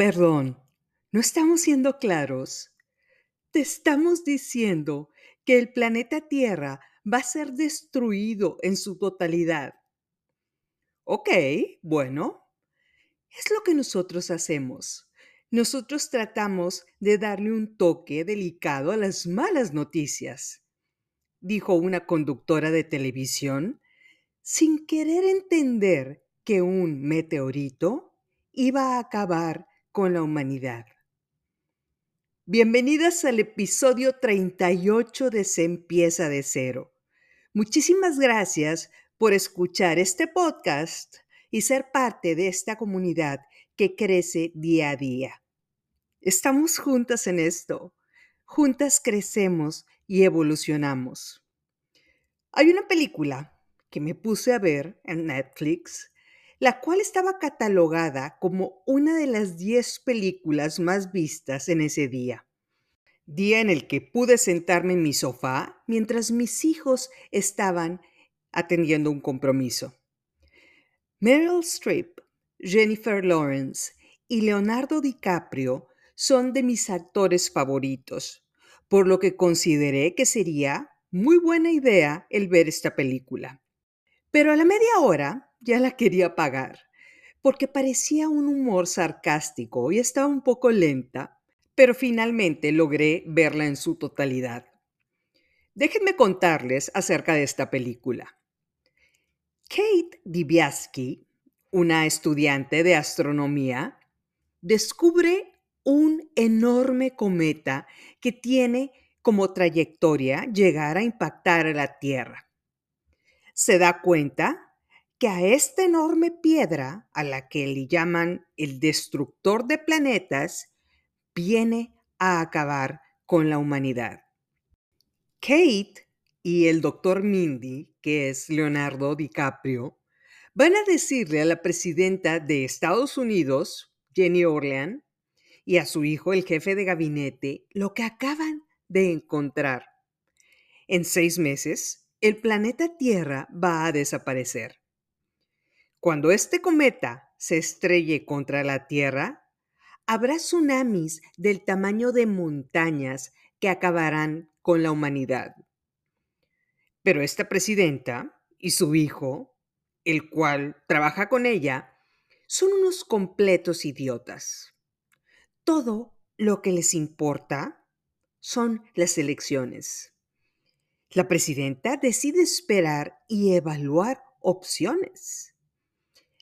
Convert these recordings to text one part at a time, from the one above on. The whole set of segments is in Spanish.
Perdón, ¿no estamos siendo claros? Te estamos diciendo que el planeta Tierra va a ser destruido en su totalidad. Ok, bueno, es lo que nosotros hacemos. Nosotros tratamos de darle un toque delicado a las malas noticias, dijo una conductora de televisión, sin querer entender que un meteorito iba a acabar con la humanidad. Bienvenidas al episodio 38 de Se empieza de cero. Muchísimas gracias por escuchar este podcast y ser parte de esta comunidad que crece día a día. Estamos juntas en esto. Juntas crecemos y evolucionamos. Hay una película que me puse a ver en Netflix la cual estaba catalogada como una de las 10 películas más vistas en ese día. Día en el que pude sentarme en mi sofá mientras mis hijos estaban atendiendo un compromiso. Meryl Streep, Jennifer Lawrence y Leonardo DiCaprio son de mis actores favoritos, por lo que consideré que sería muy buena idea el ver esta película. Pero a la media hora ya la quería pagar, porque parecía un humor sarcástico y estaba un poco lenta, pero finalmente logré verla en su totalidad. Déjenme contarles acerca de esta película. Kate Dibiaski, una estudiante de astronomía, descubre un enorme cometa que tiene como trayectoria llegar a impactar a la Tierra. Se da cuenta que a esta enorme piedra, a la que le llaman el destructor de planetas, viene a acabar con la humanidad. Kate y el doctor Mindy, que es Leonardo DiCaprio, van a decirle a la presidenta de Estados Unidos, Jenny Orlean, y a su hijo, el jefe de gabinete, lo que acaban de encontrar. En seis meses, el planeta Tierra va a desaparecer. Cuando este cometa se estrelle contra la Tierra, habrá tsunamis del tamaño de montañas que acabarán con la humanidad. Pero esta presidenta y su hijo, el cual trabaja con ella, son unos completos idiotas. Todo lo que les importa son las elecciones. La presidenta decide esperar y evaluar opciones.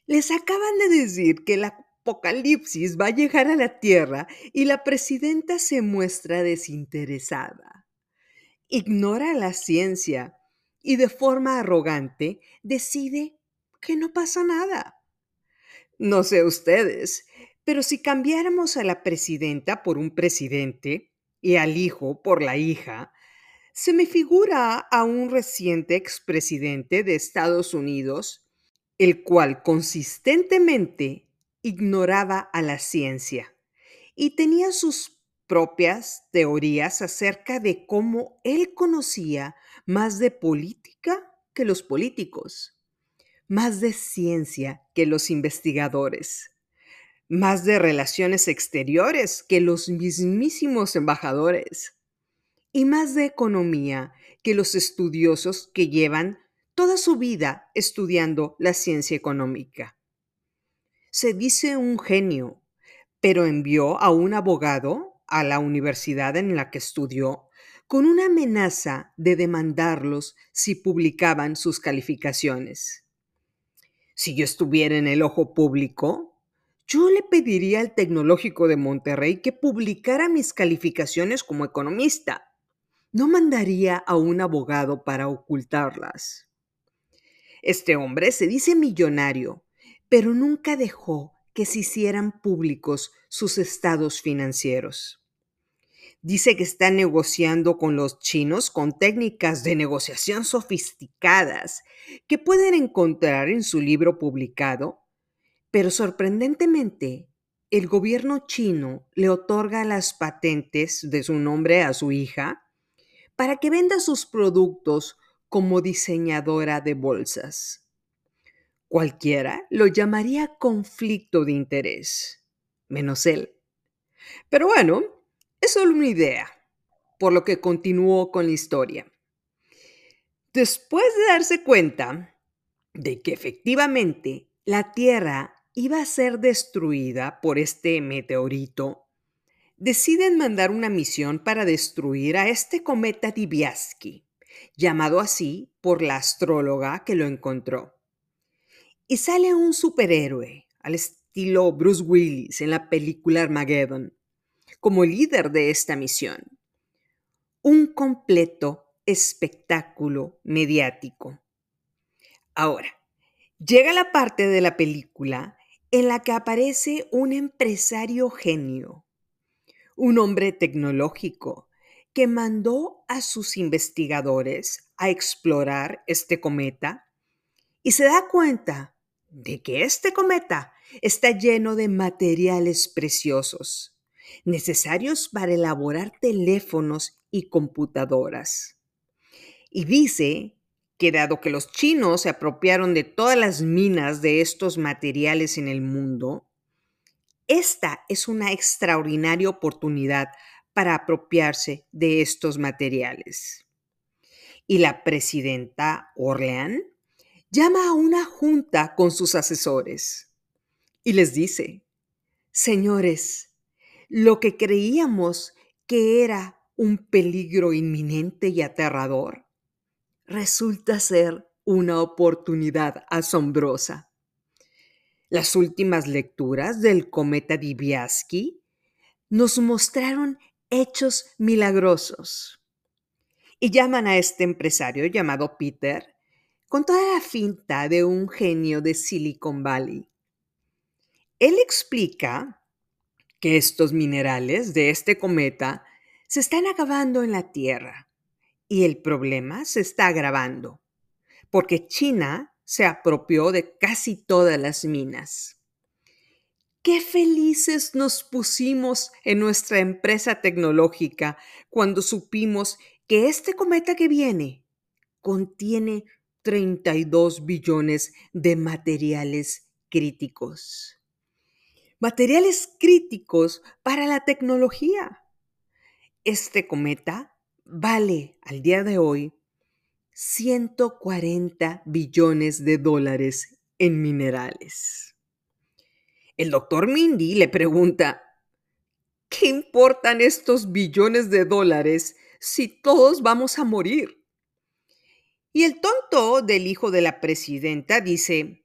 Les acaban de decir que el apocalipsis va a llegar a la Tierra y la presidenta se muestra desinteresada. Ignora la ciencia y de forma arrogante decide que no pasa nada. No sé ustedes, pero si cambiáramos a la presidenta por un presidente y al hijo por la hija, se me figura a un reciente expresidente de Estados Unidos el cual consistentemente ignoraba a la ciencia y tenía sus propias teorías acerca de cómo él conocía más de política que los políticos, más de ciencia que los investigadores, más de relaciones exteriores que los mismísimos embajadores y más de economía que los estudiosos que llevan toda su vida estudiando la ciencia económica. Se dice un genio, pero envió a un abogado a la universidad en la que estudió con una amenaza de demandarlos si publicaban sus calificaciones. Si yo estuviera en el ojo público, yo le pediría al Tecnológico de Monterrey que publicara mis calificaciones como economista. No mandaría a un abogado para ocultarlas. Este hombre se dice millonario, pero nunca dejó que se hicieran públicos sus estados financieros. Dice que está negociando con los chinos con técnicas de negociación sofisticadas que pueden encontrar en su libro publicado, pero sorprendentemente el gobierno chino le otorga las patentes de su nombre a su hija para que venda sus productos como diseñadora de bolsas. Cualquiera lo llamaría conflicto de interés. menos él. Pero bueno, es solo una idea, por lo que continuó con la historia. Después de darse cuenta de que efectivamente la Tierra iba a ser destruida por este meteorito, deciden mandar una misión para destruir a este cometa Dibiaski, llamado así por la astróloga que lo encontró. Y sale un superhéroe, al estilo Bruce Willis en la película Armageddon, como líder de esta misión. Un completo espectáculo mediático. Ahora, llega la parte de la película en la que aparece un empresario genio, un hombre tecnológico que mandó a sus investigadores a explorar este cometa y se da cuenta de que este cometa está lleno de materiales preciosos, necesarios para elaborar teléfonos y computadoras. Y dice que dado que los chinos se apropiaron de todas las minas de estos materiales en el mundo, esta es una extraordinaria oportunidad para apropiarse de estos materiales. Y la presidenta Orlean llama a una junta con sus asesores y les dice, señores, lo que creíamos que era un peligro inminente y aterrador, resulta ser una oportunidad asombrosa. Las últimas lecturas del cometa Dibiaski nos mostraron hechos milagrosos. Y llaman a este empresario llamado Peter con toda la finta de un genio de Silicon Valley. Él explica que estos minerales de este cometa se están acabando en la Tierra y el problema se está agravando, porque China se apropió de casi todas las minas. Qué felices nos pusimos en nuestra empresa tecnológica cuando supimos que este cometa que viene contiene 32 billones de materiales críticos. Materiales críticos para la tecnología. Este cometa vale al día de hoy 140 billones de dólares en minerales. El doctor Mindy le pregunta, ¿qué importan estos billones de dólares si todos vamos a morir? Y el tonto del hijo de la presidenta dice,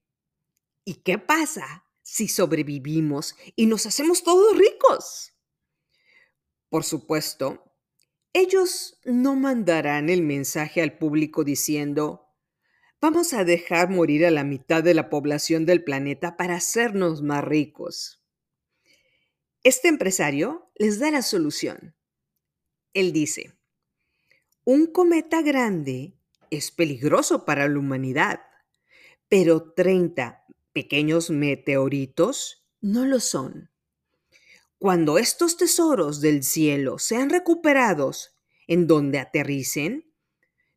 ¿y qué pasa si sobrevivimos y nos hacemos todos ricos? Por supuesto, ellos no mandarán el mensaje al público diciendo, vamos a dejar morir a la mitad de la población del planeta para hacernos más ricos. Este empresario les da la solución. Él dice, un cometa grande es peligroso para la humanidad, pero 30 pequeños meteoritos no lo son. Cuando estos tesoros del cielo sean recuperados en donde aterricen,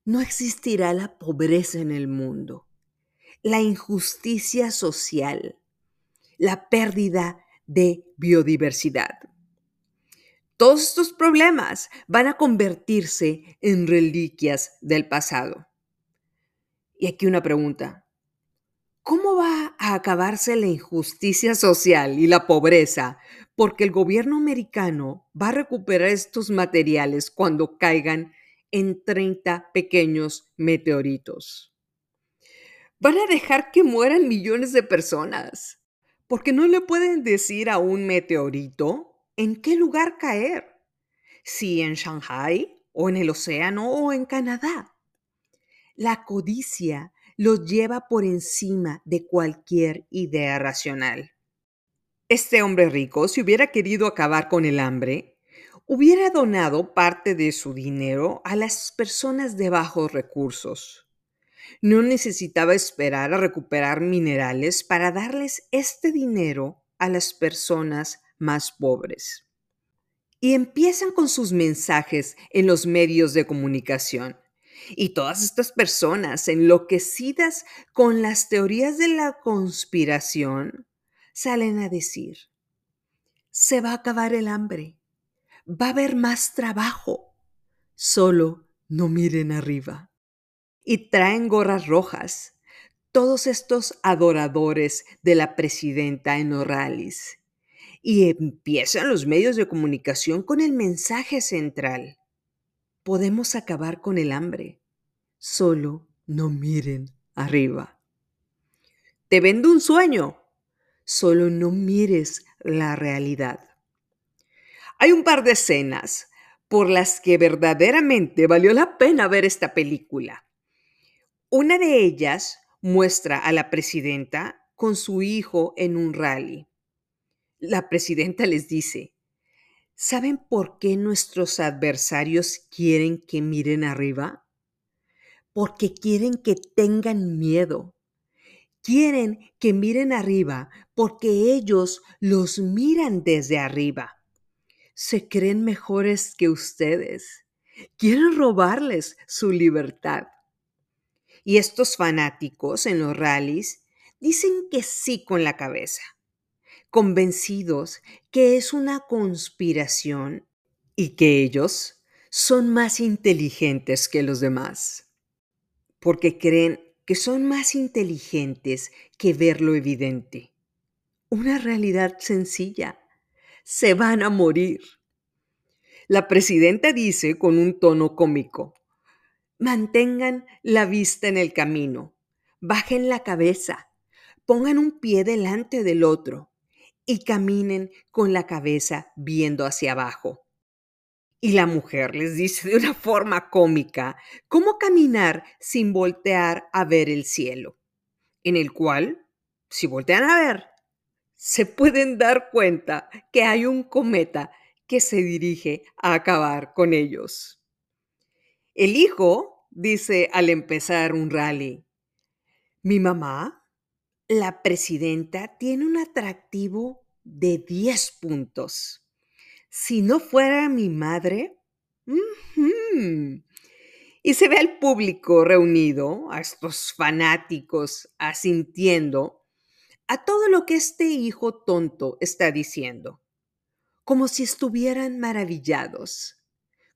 no existirá la pobreza en el mundo, la injusticia social, la pérdida de biodiversidad. Todos estos problemas van a convertirse en reliquias del pasado. Y aquí una pregunta. ¿Cómo va a acabarse la injusticia social y la pobreza? Porque el gobierno americano va a recuperar estos materiales cuando caigan en 30 pequeños meteoritos. Van a dejar que mueran millones de personas, porque no le pueden decir a un meteorito en qué lugar caer, si en Shanghai o en el océano o en Canadá. La codicia los lleva por encima de cualquier idea racional. Este hombre rico, si hubiera querido acabar con el hambre, hubiera donado parte de su dinero a las personas de bajos recursos. No necesitaba esperar a recuperar minerales para darles este dinero a las personas más pobres. Y empiezan con sus mensajes en los medios de comunicación. Y todas estas personas enloquecidas con las teorías de la conspiración salen a decir, se va a acabar el hambre, va a haber más trabajo. Solo no miren arriba. Y traen gorras rojas, todos estos adoradores de la presidenta en los rallies. Y empiezan los medios de comunicación con el mensaje central. Podemos acabar con el hambre. Solo no miren arriba. Te vendo un sueño. Solo no mires la realidad. Hay un par de escenas por las que verdaderamente valió la pena ver esta película. Una de ellas muestra a la presidenta con su hijo en un rally. La presidenta les dice, ¿saben por qué nuestros adversarios quieren que miren arriba? Porque quieren que tengan miedo. Quieren que miren arriba porque ellos los miran desde arriba. Se creen mejores que ustedes. Quieren robarles su libertad. Y estos fanáticos en los rallies dicen que sí con la cabeza, convencidos que es una conspiración y que ellos son más inteligentes que los demás, porque creen que son más inteligentes que ver lo evidente. Una realidad sencilla. Se van a morir. La presidenta dice con un tono cómico, Mantengan la vista en el camino, bajen la cabeza, pongan un pie delante del otro y caminen con la cabeza viendo hacia abajo. Y la mujer les dice de una forma cómica cómo caminar sin voltear a ver el cielo, en el cual, si voltean a ver, se pueden dar cuenta que hay un cometa que se dirige a acabar con ellos. El hijo dice al empezar un rally, mi mamá, la presidenta, tiene un atractivo de 10 puntos. Si no fuera mi madre, y se ve al público reunido, a estos fanáticos asintiendo a todo lo que este hijo tonto está diciendo, como si estuvieran maravillados,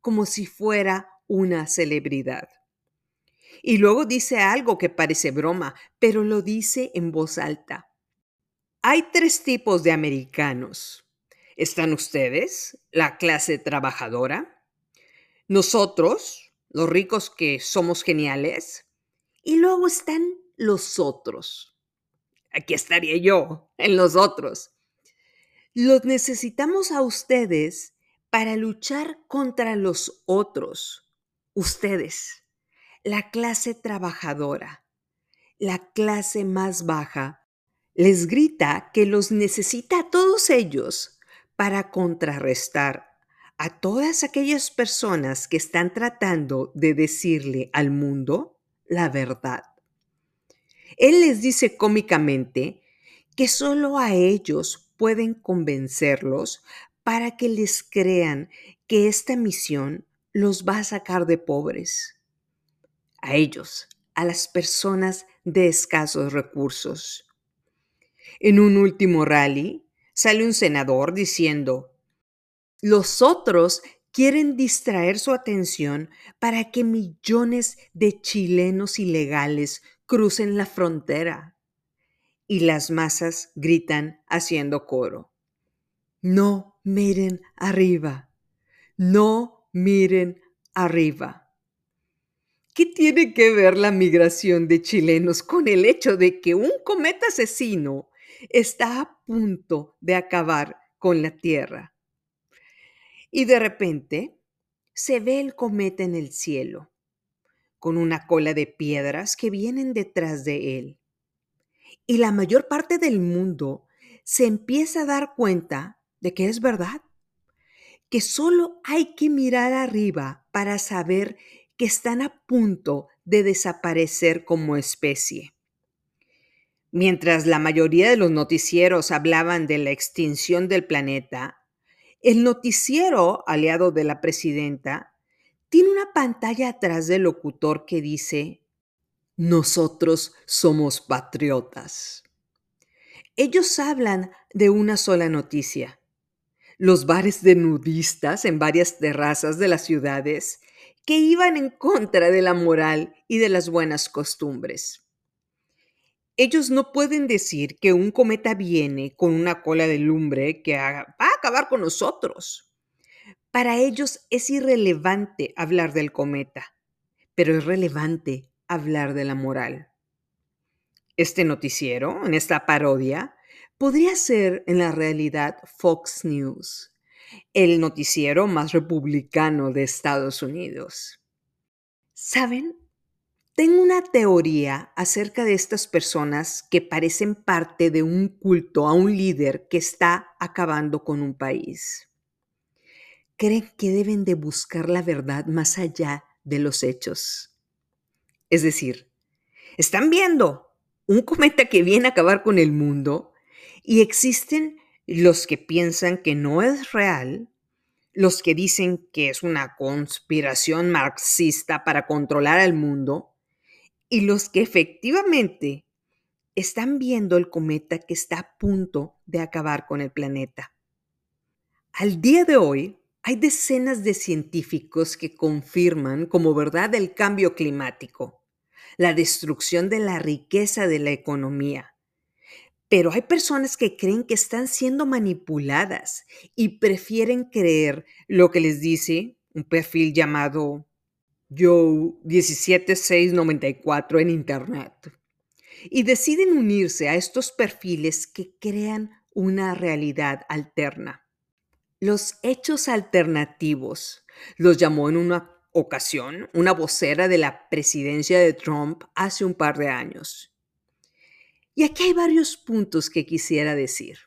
como si fuera una celebridad. Y luego dice algo que parece broma, pero lo dice en voz alta. Hay tres tipos de americanos. Están ustedes, la clase trabajadora, nosotros, los ricos que somos geniales, y luego están los otros. Aquí estaría yo, en los otros. Los necesitamos a ustedes para luchar contra los otros ustedes, la clase trabajadora, la clase más baja, les grita que los necesita a todos ellos para contrarrestar a todas aquellas personas que están tratando de decirle al mundo la verdad. Él les dice cómicamente que solo a ellos pueden convencerlos para que les crean que esta misión los va a sacar de pobres. A ellos, a las personas de escasos recursos. En un último rally, sale un senador diciendo, los otros quieren distraer su atención para que millones de chilenos ilegales crucen la frontera. Y las masas gritan haciendo coro. No miren arriba. No miren arriba. ¿Qué tiene que ver la migración de chilenos con el hecho de que un cometa asesino está a punto de acabar con la Tierra? Y de repente se ve el cometa en el cielo, con una cola de piedras que vienen detrás de él. Y la mayor parte del mundo se empieza a dar cuenta de que es verdad que solo hay que mirar arriba para saber que están a punto de desaparecer como especie. Mientras la mayoría de los noticieros hablaban de la extinción del planeta, el noticiero aliado de la presidenta tiene una pantalla atrás del locutor que dice, nosotros somos patriotas. Ellos hablan de una sola noticia, los bares de nudistas en varias terrazas de las ciudades que iban en contra de la moral y de las buenas costumbres. Ellos no pueden decir que un cometa viene con una cola de lumbre que va a acabar con nosotros. Para ellos es irrelevante hablar del cometa, pero es relevante hablar de la moral. Este noticiero, en esta parodia, podría ser en la realidad Fox News, el noticiero más republicano de Estados Unidos. ¿Saben? Tengo una teoría acerca de estas personas que parecen parte de un culto a un líder que está acabando con un país. Creen que deben de buscar la verdad más allá de los hechos. Es decir, están viendo un cometa que viene a acabar con el mundo y existen los que piensan que no es real, los que dicen que es una conspiración marxista para controlar al mundo y los que efectivamente están viendo el cometa que está a punto de acabar con el planeta. Al día de hoy, hay decenas de científicos que confirman como verdad el cambio climático, la destrucción de la riqueza de la economía. Pero hay personas que creen que están siendo manipuladas y prefieren creer lo que les dice un perfil llamado Joe 17694 en Internet y deciden unirse a estos perfiles que crean una realidad alterna. Los hechos alternativos los llamó en una ocasión una vocera de la presidencia de Trump hace un par de años. Y aquí hay varios puntos que quisiera decir.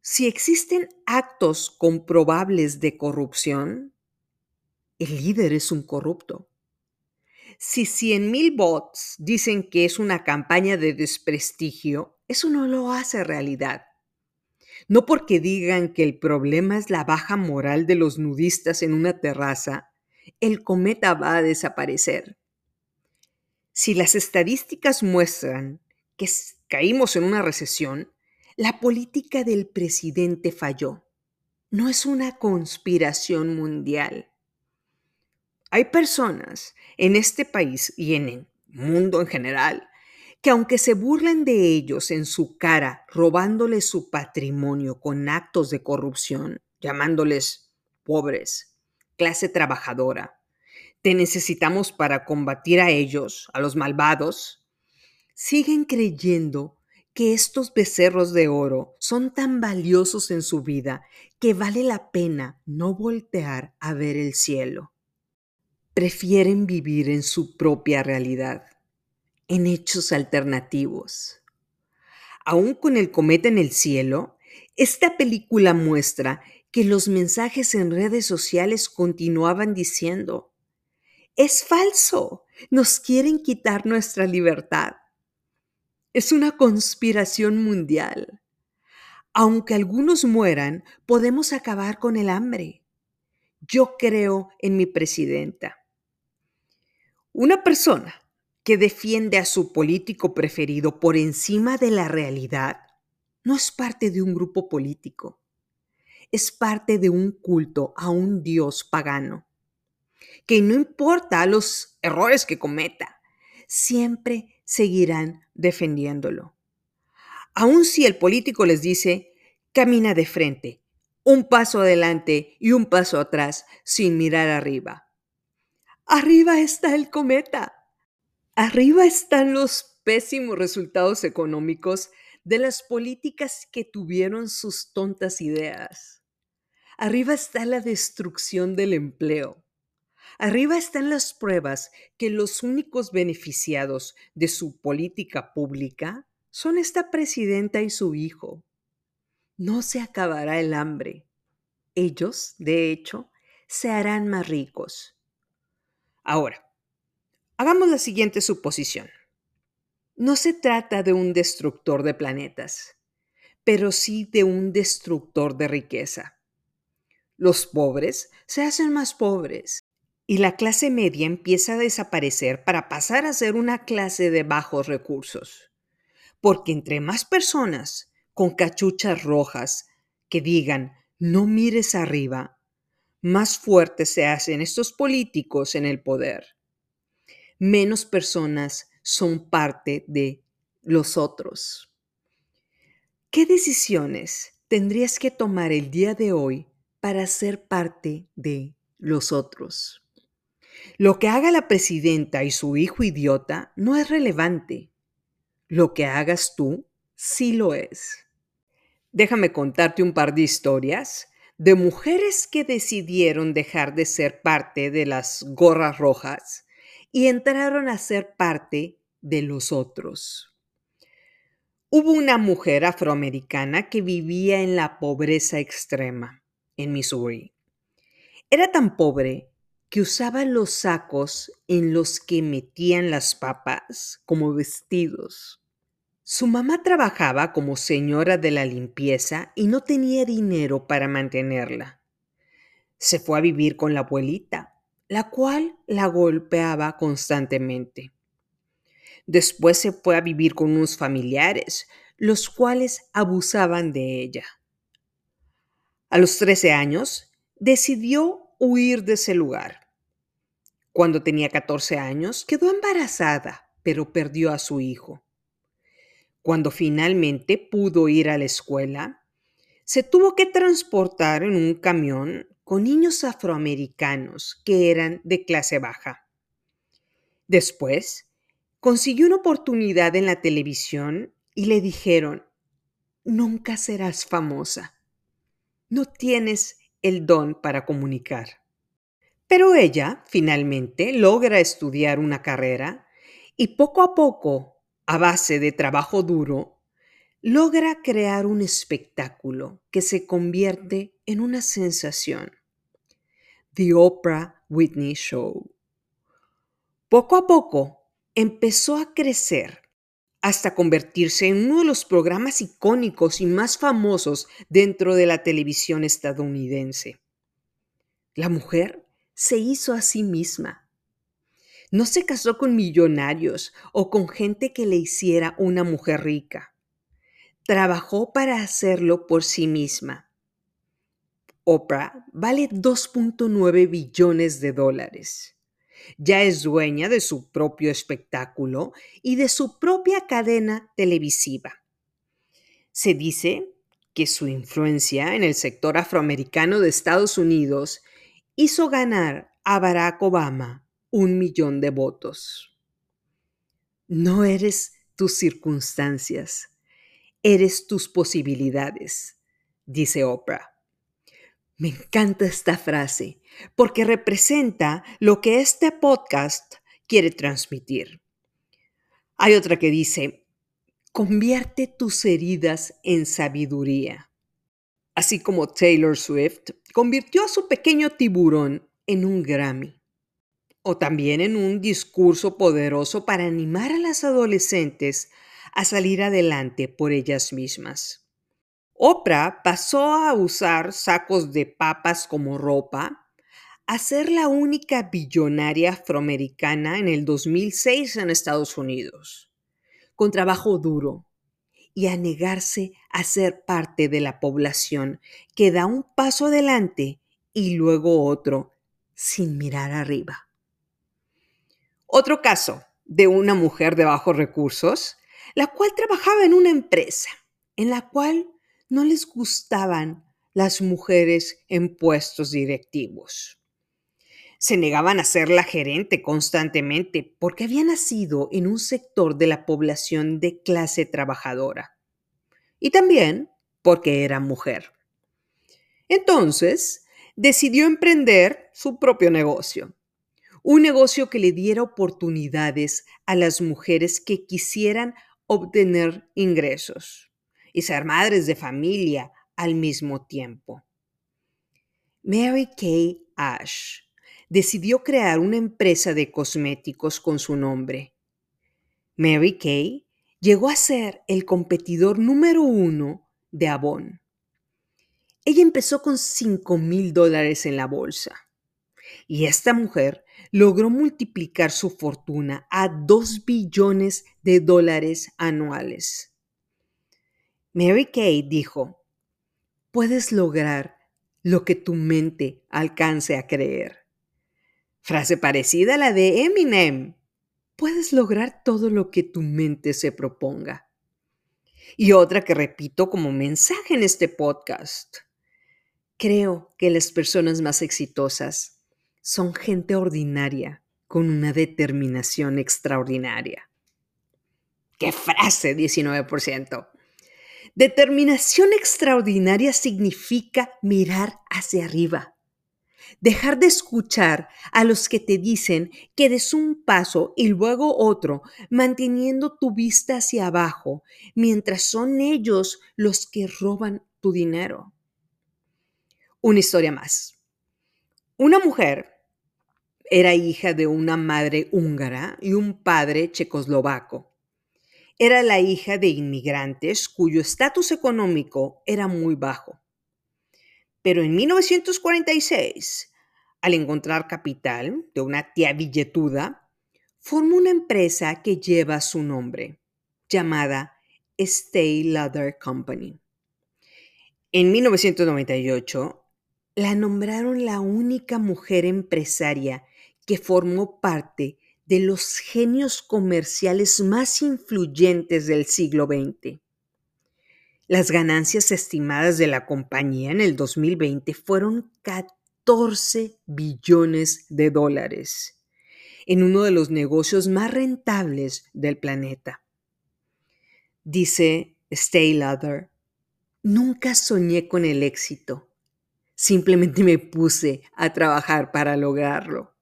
Si existen actos comprobables de corrupción, el líder es un corrupto. Si 100.000 bots dicen que es una campaña de desprestigio, eso no lo hace realidad. No porque digan que el problema es la baja moral de los nudistas en una terraza, el cometa va a desaparecer. Si las estadísticas muestran que caímos en una recesión, la política del presidente falló. No es una conspiración mundial. Hay personas en este país y en el mundo en general que aunque se burlen de ellos en su cara, robándoles su patrimonio con actos de corrupción, llamándoles pobres, clase trabajadora, te necesitamos para combatir a ellos, a los malvados, siguen creyendo que estos becerros de oro son tan valiosos en su vida que vale la pena no voltear a ver el cielo. Prefieren vivir en su propia realidad, en hechos alternativos. Aún con el cometa en el cielo, esta película muestra que los mensajes en redes sociales continuaban diciendo, es falso, nos quieren quitar nuestra libertad. Es una conspiración mundial. Aunque algunos mueran, podemos acabar con el hambre. Yo creo en mi presidenta. Una persona que defiende a su político preferido por encima de la realidad no es parte de un grupo político, es parte de un culto a un dios pagano, que no importa los errores que cometa, siempre seguirán defendiéndolo. Aun si el político les dice, camina de frente, un paso adelante y un paso atrás sin mirar arriba Arriba está el cometa. Arriba están los pésimos resultados económicos de las políticas que tuvieron sus tontas ideas. Arriba está la destrucción del empleo. Arriba están las pruebas que los únicos beneficiados de su política pública son esta presidenta y su hijo. No se acabará el hambre. Ellos, de hecho, se harán más ricos. Ahora, hagamos la siguiente suposición. No se trata de un destructor de planetas, pero sí de un destructor de riqueza. Los pobres se hacen más pobres y la clase media empieza a desaparecer para pasar a ser una clase de bajos recursos. Porque entre más personas con cachuchas rojas que digan no mires arriba, más fuertes se hacen estos políticos en el poder. Menos personas son parte de los otros. ¿Qué decisiones tendrías que tomar el día de hoy para ser parte de los otros? Lo que haga la presidenta y su hijo idiota no es relevante. Lo que hagas tú sí lo es. Déjame contarte un par de historias de mujeres que decidieron dejar de ser parte de las gorras rojas y entraron a ser parte de los otros. Hubo una mujer afroamericana que vivía en la pobreza extrema en Missouri. Era tan pobre que usaba los sacos en los que metían las papas como vestidos. Su mamá trabajaba como señora de la limpieza y no tenía dinero para mantenerla. Se fue a vivir con la abuelita, la cual la golpeaba constantemente. Después se fue a vivir con unos familiares, los cuales abusaban de ella. A los 13 años, decidió huir de ese lugar. Cuando tenía 14 años, quedó embarazada, pero perdió a su hijo. Cuando finalmente pudo ir a la escuela, se tuvo que transportar en un camión con niños afroamericanos que eran de clase baja. Después, consiguió una oportunidad en la televisión y le dijeron, nunca serás famosa. No tienes el don para comunicar. Pero ella finalmente logra estudiar una carrera y poco a poco, a base de trabajo duro, logra crear un espectáculo que se convierte en una sensación. The Oprah Whitney Show. Poco a poco empezó a crecer hasta convertirse en uno de los programas icónicos y más famosos dentro de la televisión estadounidense. La mujer se hizo a sí misma. No se casó con millonarios o con gente que le hiciera una mujer rica. Trabajó para hacerlo por sí misma. Oprah vale 2.9 billones de dólares. Ya es dueña de su propio espectáculo y de su propia cadena televisiva. Se dice que su influencia en el sector afroamericano de Estados Unidos hizo ganar a Barack Obama un millón de votos. No eres tus circunstancias, eres tus posibilidades, dice Oprah. Me encanta esta frase porque representa lo que este podcast quiere transmitir. Hay otra que dice, convierte tus heridas en sabiduría así como Taylor Swift, convirtió a su pequeño tiburón en un Grammy, o también en un discurso poderoso para animar a las adolescentes a salir adelante por ellas mismas. Oprah pasó a usar sacos de papas como ropa, a ser la única billonaria afroamericana en el 2006 en Estados Unidos, con trabajo duro, y a negarse a ser parte de la población que da un paso adelante y luego otro sin mirar arriba. Otro caso de una mujer de bajos recursos, la cual trabajaba en una empresa en la cual no les gustaban las mujeres en puestos directivos. Se negaban a ser la gerente constantemente porque había nacido en un sector de la población de clase trabajadora. Y también porque era mujer. Entonces, decidió emprender su propio negocio. Un negocio que le diera oportunidades a las mujeres que quisieran obtener ingresos y ser madres de familia al mismo tiempo. Mary Kay Ash decidió crear una empresa de cosméticos con su nombre. Mary Kay llegó a ser el competidor número uno de Avon. Ella empezó con 5 mil dólares en la bolsa y esta mujer logró multiplicar su fortuna a 2 billones de dólares anuales. Mary Kay dijo, puedes lograr lo que tu mente alcance a creer. Frase parecida a la de Eminem. Puedes lograr todo lo que tu mente se proponga. Y otra que repito como mensaje en este podcast. Creo que las personas más exitosas son gente ordinaria con una determinación extraordinaria. ¡Qué frase, 19%! Determinación extraordinaria significa mirar hacia arriba. Dejar de escuchar a los que te dicen que des un paso y luego otro, manteniendo tu vista hacia abajo, mientras son ellos los que roban tu dinero. Una historia más. Una mujer era hija de una madre húngara y un padre checoslovaco. Era la hija de inmigrantes cuyo estatus económico era muy bajo. Pero en 1946, al encontrar capital de una tía billetuda, formó una empresa que lleva su nombre, llamada Stay Leather Company. En 1998, la nombraron la única mujer empresaria que formó parte de los genios comerciales más influyentes del siglo XX. Las ganancias estimadas de la compañía en el 2020 fueron 14 billones de dólares en uno de los negocios más rentables del planeta. Dice Stay Leather, nunca soñé con el éxito, simplemente me puse a trabajar para lograrlo.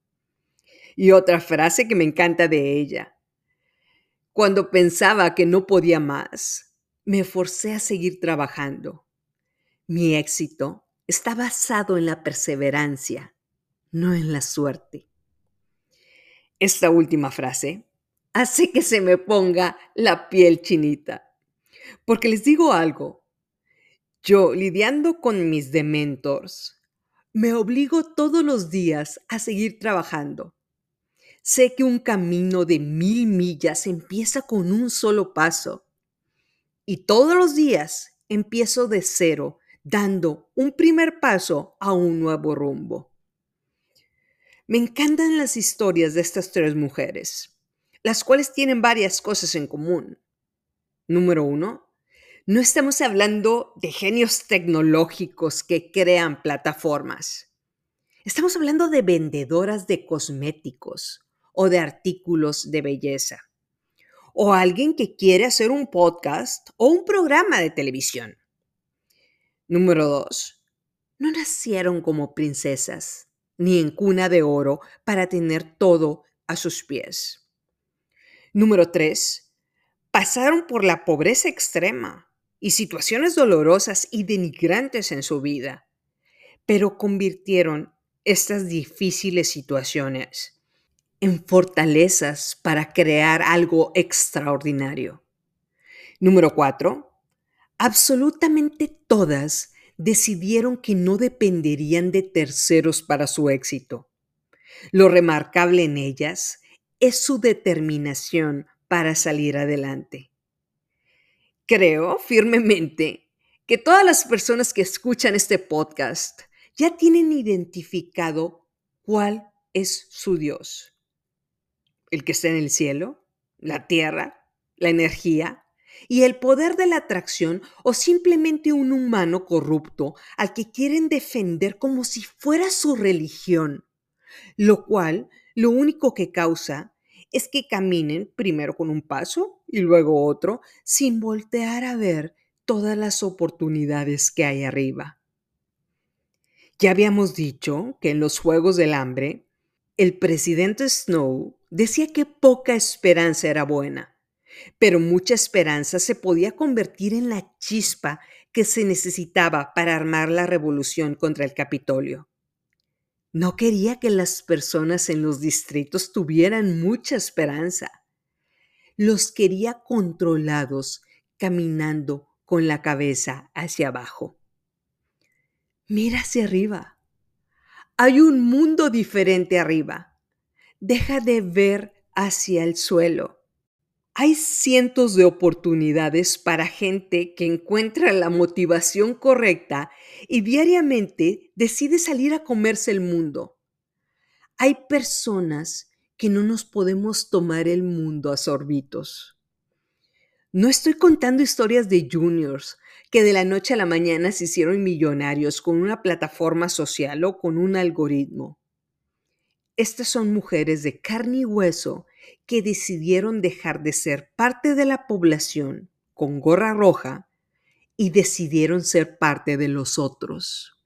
Y otra frase que me encanta de ella. Cuando pensaba que no podía más, me forcé a seguir trabajando. Mi éxito está basado en la perseverancia, no en la suerte. Esta última frase hace que se me ponga la piel chinita. Porque les digo algo, yo lidiando con mis dementors, me obligo todos los días a seguir trabajando, Sé que un camino de mil millas empieza con un solo paso. Y todos los días empiezo de cero, dando un primer paso a un nuevo rumbo. Me encantan las historias de estas tres mujeres, las cuales tienen varias cosas en común. Número uno, no estamos hablando de genios tecnológicos que crean plataformas. Estamos hablando de vendedoras de cosméticos, o de artículos de belleza. O alguien que quiere hacer un podcast o un programa de televisión. Número dos, no nacieron como princesas ni en cuna de oro para tener todo a sus pies. Número tres, pasaron por la pobreza extrema y situaciones dolorosas y denigrantes en su vida, pero convirtieron estas difíciles situaciones en fortalezas para crear algo extraordinario. Número cuatro, absolutamente todas decidieron que no dependerían de terceros para su éxito. Lo remarcable en ellas es su determinación para salir adelante. Creo firmemente que todas las personas que escuchan este podcast ya tienen identificado cuál es su Dios el que está en el cielo, la tierra, la energía y el poder de la atracción o simplemente un humano corrupto al que quieren defender como si fuera su religión, lo cual lo único que causa es que caminen primero con un paso y luego otro sin voltear a ver todas las oportunidades que hay arriba. Ya habíamos dicho que en los Juegos del Hambre, el presidente Snow decía que poca esperanza era buena, pero mucha esperanza se podía convertir en la chispa que se necesitaba para armar la revolución contra el Capitolio. No quería que las personas en los distritos tuvieran mucha esperanza. Los quería controlados, caminando con la cabeza hacia abajo. Mira hacia arriba. Hay un mundo diferente arriba Deja de ver hacia el suelo. Hay cientos de oportunidades para gente que encuentra la motivación correcta y diariamente decide salir a comerse el mundo. Hay personas que no nos podemos tomar el mundo a sorbitos. No estoy contando historias de juniors que de la noche a la mañana se hicieron millonarios con una plataforma social o con un algoritmo. Estas son mujeres de carne y hueso que decidieron dejar de ser parte de la población con gorra roja y decidieron ser parte de los otros,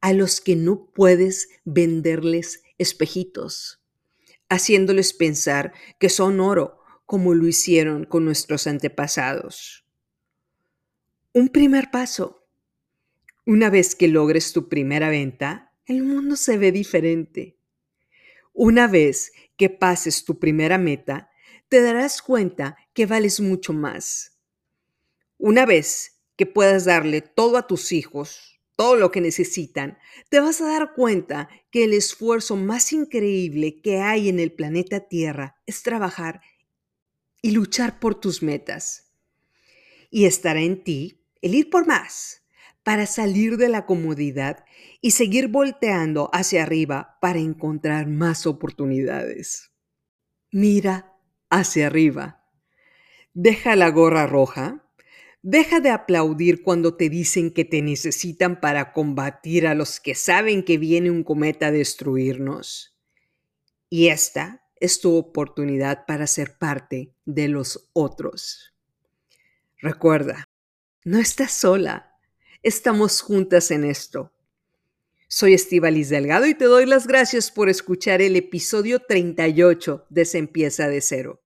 a los que no puedes venderles espejitos, haciéndoles pensar que son oro como lo hicieron con nuestros antepasados. Un primer paso. Una vez que logres tu primera venta, el mundo se ve diferente. Una vez que pases tu primera meta, te darás cuenta que vales mucho más. Una vez que puedas darle todo a tus hijos, todo lo que necesitan, te vas a dar cuenta que el esfuerzo más increíble que hay en el planeta Tierra es trabajar y luchar por tus metas. Y estará en ti el ir por más para salir de la comodidad y seguir volteando hacia arriba para encontrar más oportunidades. Mira hacia arriba. Deja la gorra roja. Deja de aplaudir cuando te dicen que te necesitan para combatir a los que saben que viene un cometa a destruirnos. Y esta es tu oportunidad para ser parte de los otros. Recuerda, no estás sola, estamos juntas en esto. Soy Estivalis Delgado y te doy las gracias por escuchar el episodio 38 de Se empieza de cero.